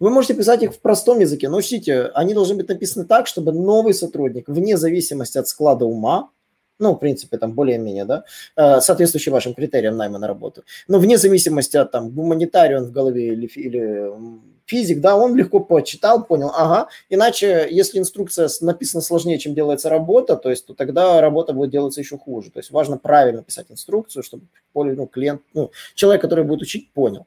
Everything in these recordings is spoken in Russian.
Вы можете писать их в простом языке, но учтите, они должны быть написаны так, чтобы новый сотрудник, вне зависимости от склада ума, ну, в принципе, там более-менее, да, э, соответствующий вашим критериям найма на работу, но вне зависимости от там гуманитарий он в голове или, или физик, да, он легко почитал, понял, ага, иначе, если инструкция написана сложнее, чем делается работа, то есть, то тогда работа будет делаться еще хуже. То есть важно правильно писать инструкцию, чтобы ну, клиент, ну, человек, который будет учить, понял.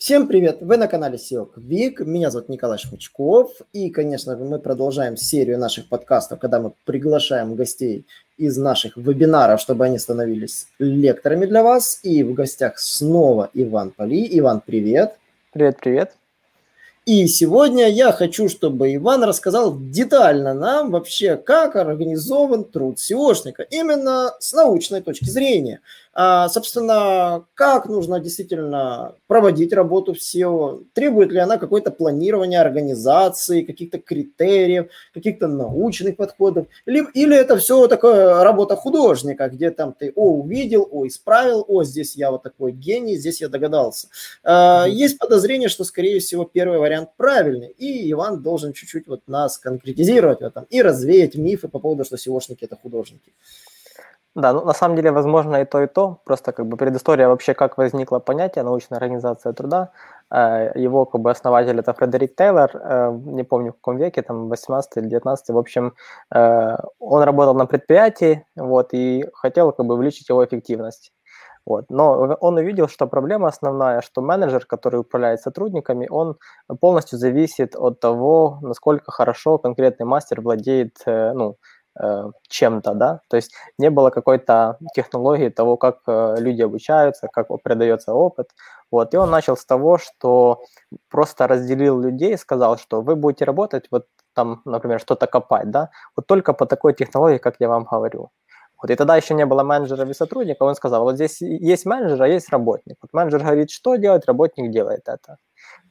Всем привет! Вы на канале SEO Quick. Меня зовут Николай Шмычков. И, конечно, мы продолжаем серию наших подкастов, когда мы приглашаем гостей из наших вебинаров, чтобы они становились лекторами для вас. И в гостях снова Иван Поли. Иван, привет! Привет, привет! И сегодня я хочу, чтобы Иван рассказал детально нам вообще, как организован труд SEOшника, именно с научной точки зрения. А, собственно, как нужно действительно проводить работу в SEO, требует ли она какое-то планирование организации, каких-то критериев, каких-то научных подходов, или, это все такое работа художника, где там ты, о, увидел, о, исправил, о, здесь я вот такой гений, здесь я догадался. А, есть подозрение, что, скорее всего, первый вариант правильный, и Иван должен чуть-чуть вот нас конкретизировать в этом и развеять мифы по поводу, что SEOшники – это художники. Да, ну на самом деле возможно и то, и то. Просто как бы предыстория вообще, как возникло понятие научная организация труда. Э, его как бы основатель это Фредерик Тейлор, э, не помню в каком веке, там 18 или 19, в общем, э, он работал на предприятии, вот, и хотел как бы увеличить его эффективность. Вот. Но он увидел, что проблема основная, что менеджер, который управляет сотрудниками, он полностью зависит от того, насколько хорошо конкретный мастер владеет ну, чем-то, да, то есть не было какой-то технологии того, как э, люди обучаются, как передается опыт, вот, и он начал с того, что просто разделил людей, сказал, что вы будете работать вот там, например, что-то копать, да, вот только по такой технологии, как я вам говорю. Вот, и тогда еще не было менеджера и сотрудника, он сказал, вот здесь есть менеджер, а есть работник. Вот менеджер говорит, что делать, работник делает это.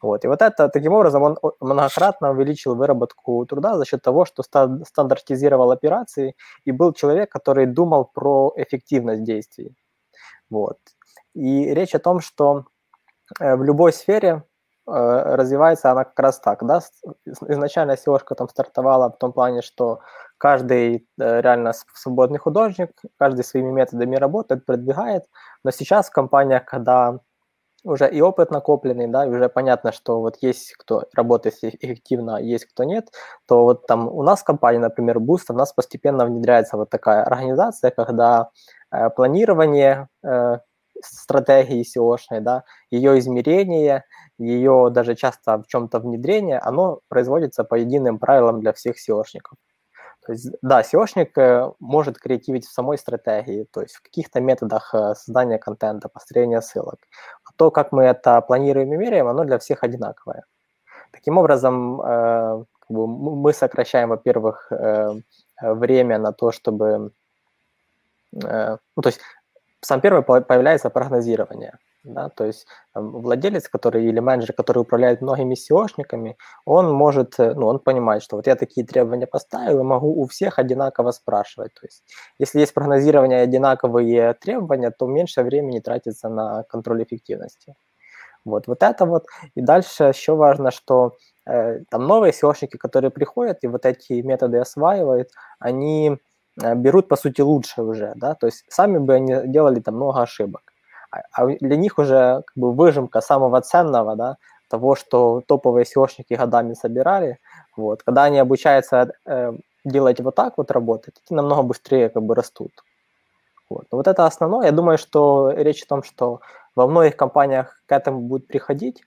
Вот. И вот это, таким образом, он многократно увеличил выработку труда за счет того, что стандартизировал операции и был человек, который думал про эффективность действий. Вот. И речь о том, что э, в любой сфере э, развивается она как раз так. Да? Изначально seo там стартовала в том плане, что каждый э, реально свободный художник, каждый своими методами работает, продвигает. Но сейчас в компаниях, когда уже и опыт накопленный, да, и уже понятно, что вот есть кто работает эффективно, а есть кто нет, то вот там у нас в компании, например, Boost, у нас постепенно внедряется вот такая организация, когда э, планирование э, стратегии SEO-шной, да, ее измерение, ее даже часто в чем-то внедрение, оно производится по единым правилам для всех SEOшников. То есть, да, SEOшник э, может креативить в самой стратегии, то есть в каких-то методах э, создания контента, построения ссылок. То, как мы это планируем и меряем, оно для всех одинаковое. Таким образом, э, мы сокращаем, во-первых, время на то, чтобы... Ну, то есть сам первый появляется прогнозирование – да, то есть там, владелец, который или менеджер, который управляет многими SEOшниками, он может, э, ну, он понимает, что вот я такие требования поставил, и могу у всех одинаково спрашивать. То есть если есть прогнозирование одинаковые требования, то меньше времени тратится на контроль эффективности. Вот, вот это вот. И дальше еще важно, что э, там новые SEOшники, которые приходят и вот эти методы осваивают, они э, берут, по сути, лучше уже, да, то есть сами бы они делали там много ошибок а, а для них уже как бы выжимка самого ценного, да, того, что топовые SEOшники годами собирали, вот, когда они обучаются э, делать вот так вот работать, они намного быстрее как бы растут. Вот. Вот это основное. Я думаю, что речь о том, что во многих компаниях к этому будет приходить.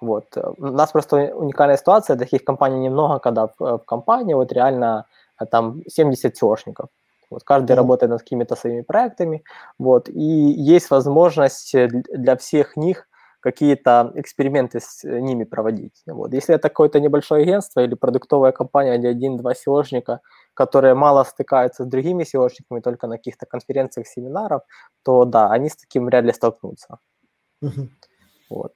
Вот. У нас просто уникальная ситуация, таких компаний немного, когда в, в компании вот реально э, там 70 SEOшников. Вот каждый mm. работает над какими-то своими проектами, вот, и есть возможность для всех них какие-то эксперименты с э, ними проводить. Вот. Если это какое-то небольшое агентство или продуктовая компания, где один-два SEOшника, которые мало стыкаются с другими SEOшниками, только на каких-то конференциях, семинарах, то да, они с таким вряд ли столкнутся. Мгм. Вот.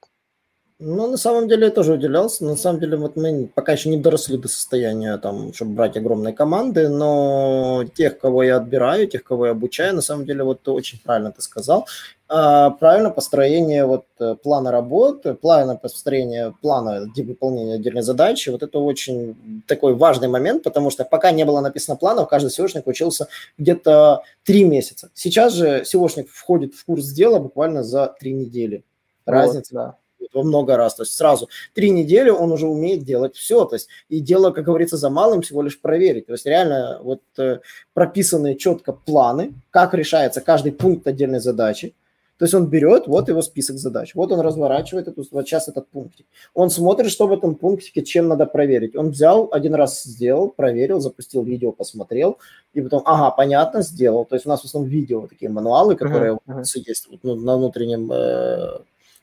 Ну, на самом деле я тоже удивлялся. На самом деле вот мы пока еще не доросли до состояния, там, чтобы брать огромные команды, но тех, кого я отбираю, тех, кого я обучаю, на самом деле вот очень правильно ты сказал. А, правильно построение вот э, плана работы, плана построения плана выполнения отдельной задачи, вот это очень такой важный момент, потому что пока не было написано планов, каждый SEOшник учился где-то три месяца. Сейчас же SEOшник входит в курс дела буквально за три недели. Разница. Вот, да во много раз. То есть сразу три недели он уже умеет делать все. То есть и дело, как говорится, за малым всего лишь проверить. То есть реально вот э, прописанные четко планы, как решается каждый пункт отдельной задачи. То есть он берет, вот его список задач, вот он разворачивает эту, вот сейчас этот пунктик. Он смотрит, что в этом пунктике, чем надо проверить. Он взял, один раз сделал, проверил, запустил видео, посмотрел, и потом, ага, понятно, сделал. То есть у нас в основном видео, такие мануалы, которые uh-huh. есть вот, ну, на внутреннем э,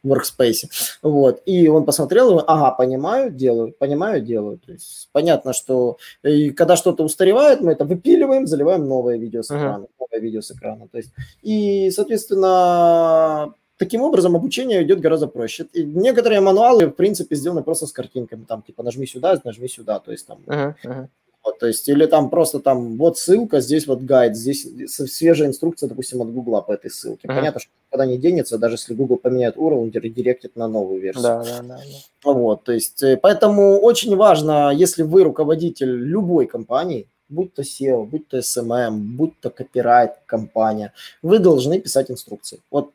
workspace. Вот. И он посмотрел, ага, понимаю, делаю, понимаю, делаю. То есть понятно, что и когда что-то устаревает, мы это выпиливаем, заливаем новое видео с экрана. Uh-huh. Новое видео с экрана. То есть, и, соответственно, таким образом обучение идет гораздо проще. И некоторые мануалы, в принципе, сделаны просто с картинками. Там, типа, нажми сюда, нажми сюда. То есть там uh-huh, uh-huh. Вот, то есть, или там просто там вот ссылка, здесь вот гайд, здесь свежая инструкция, допустим, от Гугла по этой ссылке. Uh-huh. Понятно, что никуда не денется, даже если Google поменяет он редиректит на новую версию. Да, да, да, да. Вот, то есть, э, поэтому очень важно, если вы руководитель любой компании, будь то SEO, будь то SMM, будь то копирайт компания, вы должны писать инструкции. Вот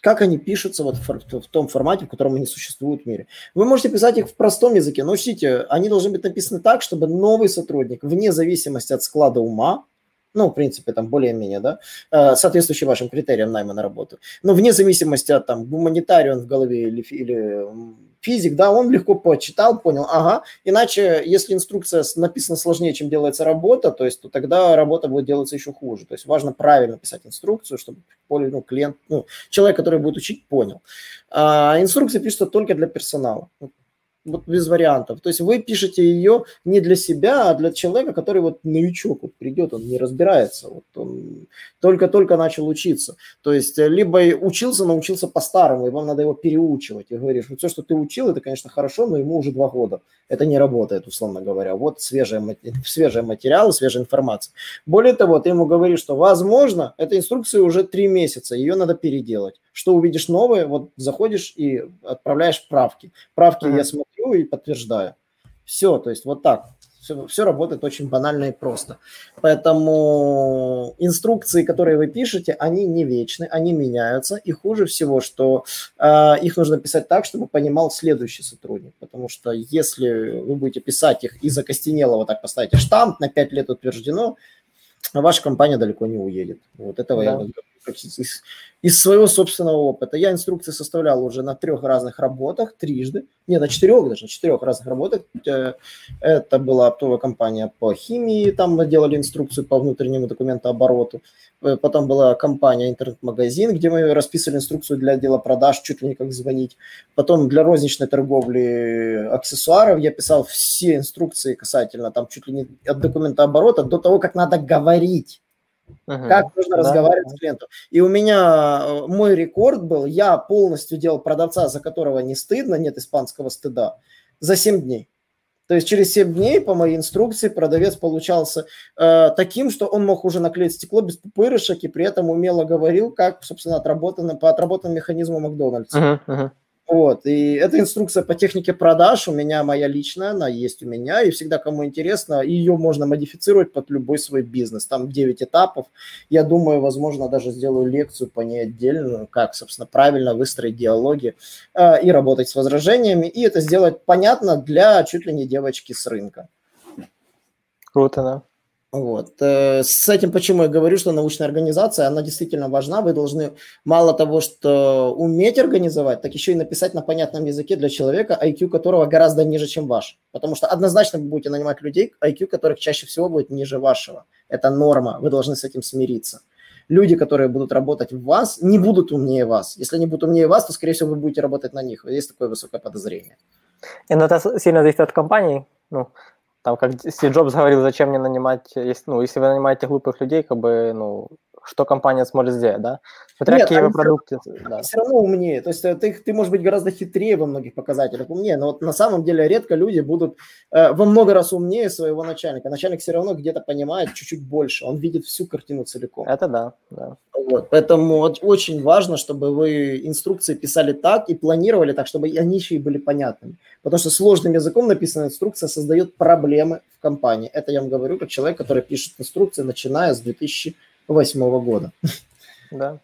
как они пишутся вот в, в том формате, в котором они существуют в мире. Вы можете писать их в простом языке, но учтите, они должны быть написаны так, чтобы новый сотрудник, вне зависимости от склада ума, ну, в принципе, там более-менее, да, э, соответствующий вашим критериям найма на работу, но вне зависимости от там гуманитария он в голове или, или физик, да, он легко почитал, понял, ага, иначе, если инструкция написана сложнее, чем делается работа, то есть, то тогда работа будет делаться еще хуже. То есть важно правильно писать инструкцию, чтобы ну, клиент, ну, человек, который будет учить, понял. А инструкция пишется только для персонала вот без вариантов. То есть вы пишете ее не для себя, а для человека, который вот новичок вот придет, он не разбирается, вот он только-только начал учиться. То есть э, либо учился, научился по-старому, и вам надо его переучивать. И говоришь, ну все, что ты учил, это, конечно, хорошо, но ему уже два года. Это не работает, условно говоря. Вот свежие, свежие материалы, свежая информация. Более того, ты ему говоришь, что, возможно, эта инструкция уже три месяца, ее надо переделать. Что увидишь новое, вот заходишь и отправляешь правки. Правки mm-hmm. я смотрю, и подтверждаю. Все, то есть вот так. Все, все работает очень банально и просто. Поэтому инструкции, которые вы пишете, они не вечны, они меняются. И хуже всего, что э, их нужно писать так, чтобы понимал следующий сотрудник. Потому что если вы будете писать их и закостенело вот так поставите штамп, на 5 лет утверждено, ваша компания далеко не уедет. Вот этого да. я из, из своего собственного опыта. Я инструкции составлял уже на трех разных работах, трижды, не, на четырех даже, на четырех разных работах. Э, это была оптовая компания по химии, там мы делали инструкцию по внутреннему документообороту. Э, потом была компания интернет-магазин, где мы расписывали инструкцию для отдела продаж, чуть ли не как звонить. Потом для розничной торговли аксессуаров я писал все инструкции касательно там чуть ли не от документооборота до того, как надо говорить Uh-huh. Как нужно да, разговаривать с клиентом. И у меня э, мой рекорд был, я полностью делал продавца, за которого не стыдно, нет испанского стыда, за 7 дней. То есть через 7 дней по моей инструкции продавец получался э, таким, что он мог уже наклеить стекло без пупырышек и при этом умело говорил, как, собственно, отработано, по отработанному механизму Макдональдса. Uh-huh, uh-huh. Вот, и эта инструкция по технике продаж у меня моя личная, она есть у меня, и всегда, кому интересно, ее можно модифицировать под любой свой бизнес. Там 9 этапов. Я думаю, возможно, даже сделаю лекцию по ней отдельно, как, собственно, правильно выстроить диалоги э, и работать с возражениями, и это сделать понятно для чуть ли не девочки с рынка. Круто, да. Вот. Э, с этим почему я говорю, что научная организация, она действительно важна. Вы должны мало того, что уметь организовать, так еще и написать на понятном языке для человека, IQ которого гораздо ниже, чем ваш. Потому что однозначно вы будете нанимать людей, IQ которых чаще всего будет ниже вашего. Это норма, вы должны с этим смириться. Люди, которые будут работать в вас, не будут умнее вас. Если они будут умнее вас, то, скорее всего, вы будете работать на них. Есть такое высокое подозрение. И, но это сильно зависит от компании. Ну, Там, как Стив Джобс говорил, зачем мне нанимать, если, ну, если вы нанимаете глупых людей, как бы, ну, что компания сможет сделать, да? Смотря Нет, какие вы продукты. Все, да. все равно умнее. То есть э, ты, ты можешь быть гораздо хитрее во многих показателях, умнее, но вот на самом деле редко люди будут э, во много раз умнее своего начальника. Начальник все равно где-то понимает чуть-чуть больше, он видит всю картину целиком. Это да, да. Вот, поэтому очень важно, чтобы вы инструкции писали так и планировали так, чтобы они еще и были понятными. Потому что сложным языком написанная инструкция создает проблемы в компании. Это я вам говорю как человек, который пишет инструкции, начиная с 2008 года. Да.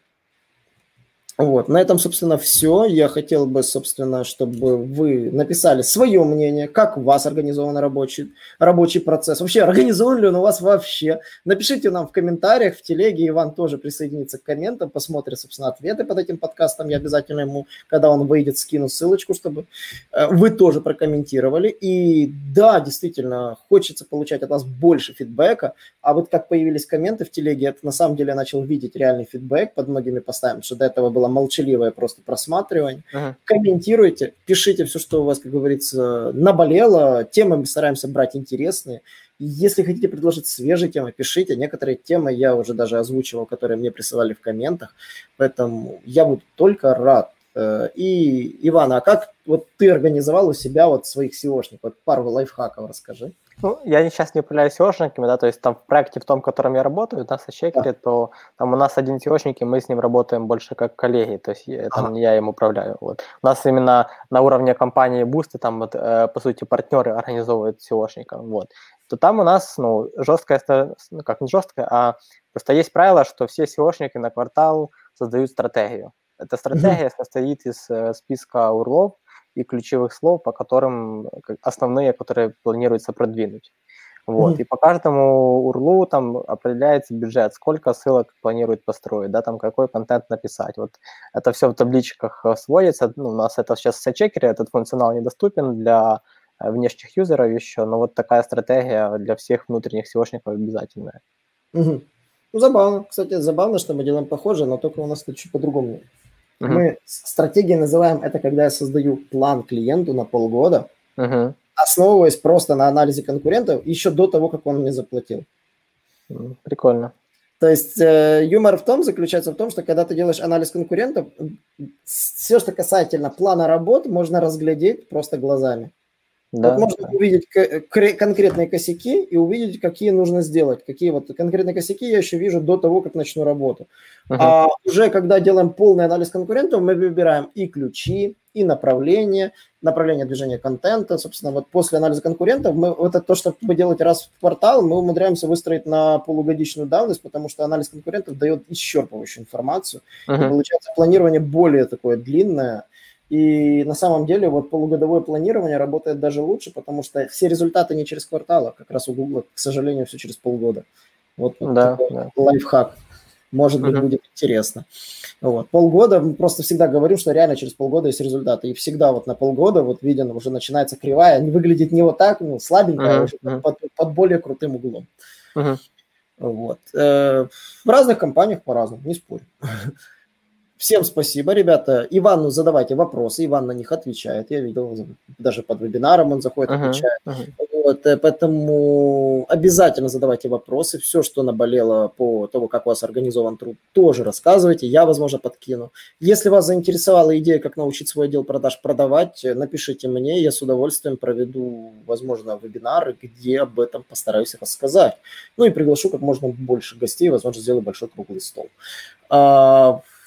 Вот, на этом, собственно, все. Я хотел бы, собственно, чтобы вы написали свое мнение, как у вас организован рабочий, рабочий процесс. Вообще, организован ли он у вас вообще? Напишите нам в комментариях, в телеге. Иван тоже присоединится к комментам, посмотрит, собственно, ответы под этим подкастом. Я обязательно ему, когда он выйдет, скину ссылочку, чтобы э, вы тоже прокомментировали. И да, действительно, хочется получать от вас больше фидбэка. А вот как появились комменты в телеге, это на самом деле я начал видеть реальный фидбэк под многими постами, что до этого было было молчаливое просто просматривание. Uh-huh. Комментируйте, пишите все, что у вас, как говорится, наболело. Темы мы стараемся брать интересные. Если хотите предложить свежие темы, пишите. Некоторые темы я уже даже озвучивал, которые мне присылали в комментах. Поэтому я буду только рад. Э, и, Иван, а как вот ты организовал у себя вот своих SEOшников? Вот пару лайфхаков расскажи. Ну, я сейчас не управляю SEOшниками, да, то есть там в проекте в том, в котором я работаю, да, со Чекере, да. то там у нас один SEOшник, и мы с ним работаем больше как коллеги, то есть я, там ага. я им управляю. Вот. У нас именно на уровне компании Boost, там вот, э, по сути, партнеры организовывают SEOшников, вот. То там у нас, ну, жесткая, ну, как не жесткая, а просто есть правило, что все SEOшники на квартал создают стратегию. Эта стратегия mm-hmm. состоит из э, списка урлов, и ключевых слов, по которым основные, которые планируется продвинуть. Вот. Mm-hmm. И по каждому урлу там определяется бюджет, сколько ссылок планирует построить, да, там какой контент написать. Вот это все в табличках э, сводится. Ну, у нас это сейчас в сетчекере, этот функционал недоступен для э, внешних юзеров еще, но вот такая стратегия для всех внутренних SEOшников обязательная. Угу. Ну, забавно. Кстати, забавно, что мы делаем похоже, но только у нас тут чуть по-другому. Uh-huh. Мы стратегией называем это, когда я создаю план клиенту на полгода, uh-huh. основываясь просто на анализе конкурентов еще до того, как он мне заплатил. Прикольно. То есть э, юмор в том заключается в том, что когда ты делаешь анализ конкурентов, все, что касательно плана работ, можно разглядеть просто глазами. Да. Вот можно увидеть конкретные косяки и увидеть, какие нужно сделать. Какие вот конкретные косяки я еще вижу до того, как начну работу. Uh-huh. А уже когда делаем полный анализ конкурентов, мы выбираем и ключи, и направление, направление движения контента. Собственно, вот после анализа конкурентов, мы, вот это то, что мы делать раз в квартал, мы умудряемся выстроить на полугодичную давность, потому что анализ конкурентов дает исчерпывающую информацию. Uh-huh. И получается планирование более такое длинное, и на самом деле вот полугодовое планирование работает даже лучше, потому что все результаты не через квартал, а как раз у Google, к сожалению, все через полгода. Вот, вот да, такой да. лайфхак. Может быть, uh-huh. будет интересно. Вот. Полгода, просто всегда говорю, что реально через полгода есть результаты. И всегда вот на полгода вот виден, уже начинается кривая. Не выглядит не вот так, ну, слабенько, uh-huh. а под, под более крутым углом. Uh-huh. Вот. Э, в разных компаниях по-разному, не спорю. Всем спасибо, ребята. Ивану задавайте вопросы, Иван на них отвечает. Я видел, даже под вебинаром он заходит, uh-huh, отвечает. Uh-huh. Вот, э, поэтому обязательно задавайте вопросы. Все, что наболело по тому, как у вас организован труд, тоже рассказывайте. Я, возможно, подкину. Если вас заинтересовала идея, как научить свой отдел продаж продавать, напишите мне. Я с удовольствием проведу, возможно, вебинары, где об этом постараюсь рассказать. Ну и приглашу как можно больше гостей, возможно, сделаю большой круглый стол.